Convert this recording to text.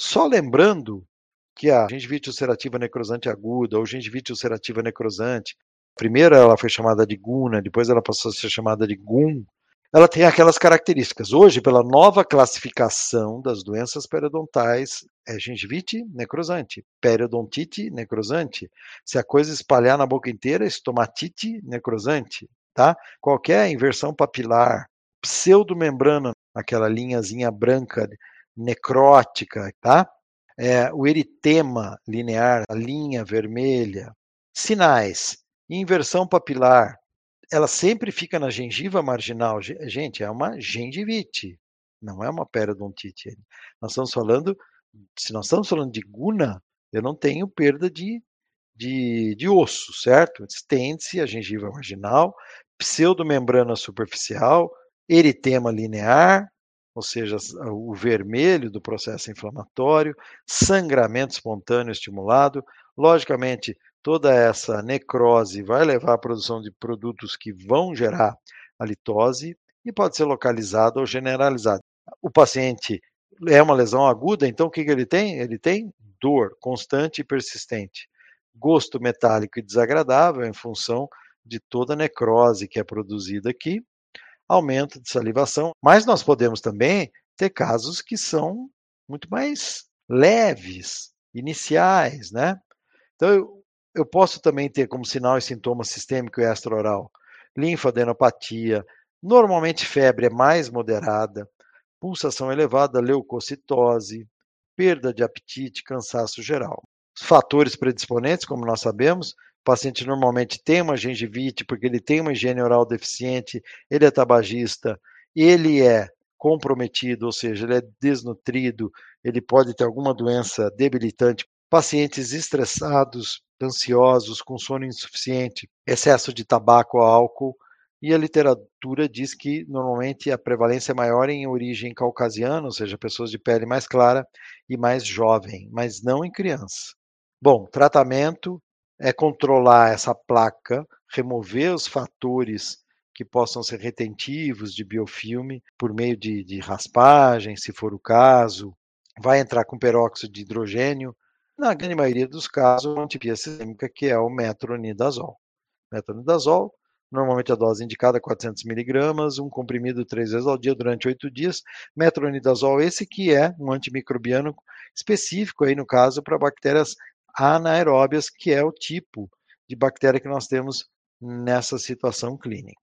Só lembrando que a gengivite ulcerativa necrosante aguda ou gengivite ulcerativa necrosante, primeiro ela foi chamada de GUNA, depois ela passou a ser chamada de GUM, ela tem aquelas características. Hoje, pela nova classificação das doenças periodontais, é gengivite necrosante, periodontite necrosante. Se a coisa espalhar na boca inteira, estomatite necrosante, tá? Qualquer inversão papilar, pseudomembrana, aquela linhazinha branca necrótica, tá? É, o eritema linear, a linha vermelha. Sinais: inversão papilar, ela sempre fica na gengiva marginal. Gente, é uma gengivite, não é uma periodontite. Nós estamos falando, se nós estamos falando de guna, eu não tenho perda de, de, de osso, certo? Estende-se a gengiva marginal, pseudomembrana superficial, eritema linear, ou seja, o vermelho do processo inflamatório, sangramento espontâneo estimulado, logicamente toda essa necrose vai levar à produção de produtos que vão gerar a litose e pode ser localizada ou generalizada. O paciente é uma lesão aguda, então o que, que ele tem? Ele tem dor constante e persistente, gosto metálico e desagradável em função de toda a necrose que é produzida aqui, aumento de salivação, mas nós podemos também ter casos que são muito mais leves, iniciais, né? Então, eu posso também ter como sinal e sintoma sistêmico e extraoral linfadenopatia, normalmente febre é mais moderada, pulsação elevada, leucocitose, perda de apetite, cansaço geral. Fatores predisponentes, como nós sabemos, o paciente normalmente tem uma gengivite porque ele tem uma higiene oral deficiente, ele é tabagista, ele é comprometido, ou seja, ele é desnutrido, ele pode ter alguma doença debilitante, pacientes estressados, ansiosos, com sono insuficiente, excesso de tabaco ou álcool, e a literatura diz que normalmente a prevalência é maior em origem caucasiana, ou seja, pessoas de pele mais clara e mais jovem, mas não em criança. Bom, tratamento é controlar essa placa, remover os fatores que possam ser retentivos de biofilme por meio de, de raspagem, se for o caso. Vai entrar com peróxido de hidrogênio, na grande maioria dos casos, uma antipia sistêmica, que é o metronidazol. Metronidazol, normalmente a dose indicada é 400 miligramas, um comprimido três vezes ao dia durante oito dias. Metronidazol, esse que é um antimicrobiano específico, aí no caso, para bactérias anaeróbias, que é o tipo de bactéria que nós temos nessa situação clínica.